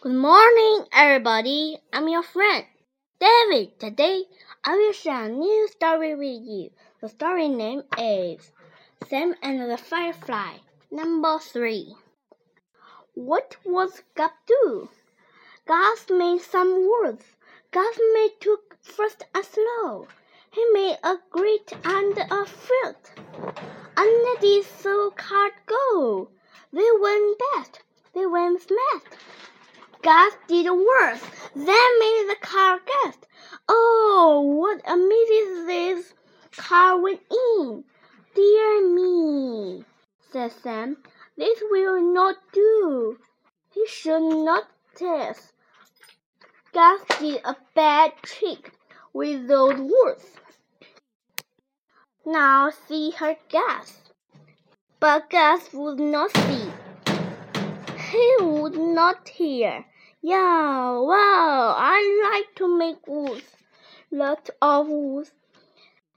Good morning, everybody. I'm your friend, David. Today, I will share a new story with you. The story name is Sam and the Firefly, number three. What was Gus do? Gus made some words. Gus made two fast and slow. He made a grit and a filth. Under this so card go. They went best. They went smashed. Gus did worse. Then made the car guest. Oh, what a mess this car went in. Dear me, said Sam. This will not do. He should not test. Gus did a bad trick with those words. Now see her Gus. But Gus would not see. He would not hear. Yeah, wow, I like to make wood. Lots of wood.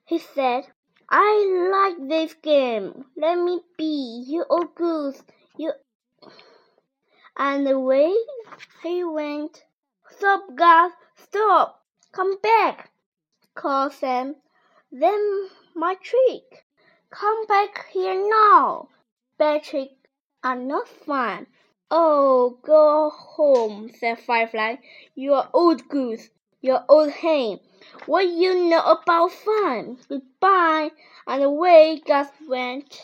He said, I like this game. Let me be. You old goose. You. And away he went. Stop, Gus. Stop. Come back. called Sam. Then my trick. Come back here now. Bad tricks are not fun. Oh, go home, said Firefly. You're old goose. You're old hen. What you know about fun? Goodbye. And away Gus went.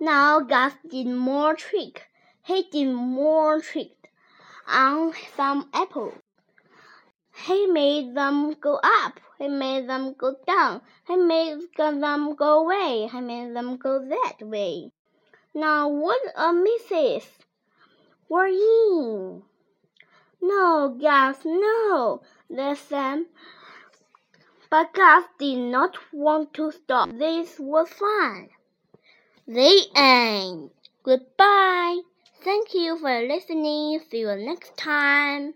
Now Gus did more trick. He did more trick on some apples. He made them go up. He made them go down. He made them go away. He made them go that way. Now what a missus! We're in. No, Gus, no, said Sam. But Gus did not want to stop. This was fun. The end. Goodbye. Thank you for listening. See you next time.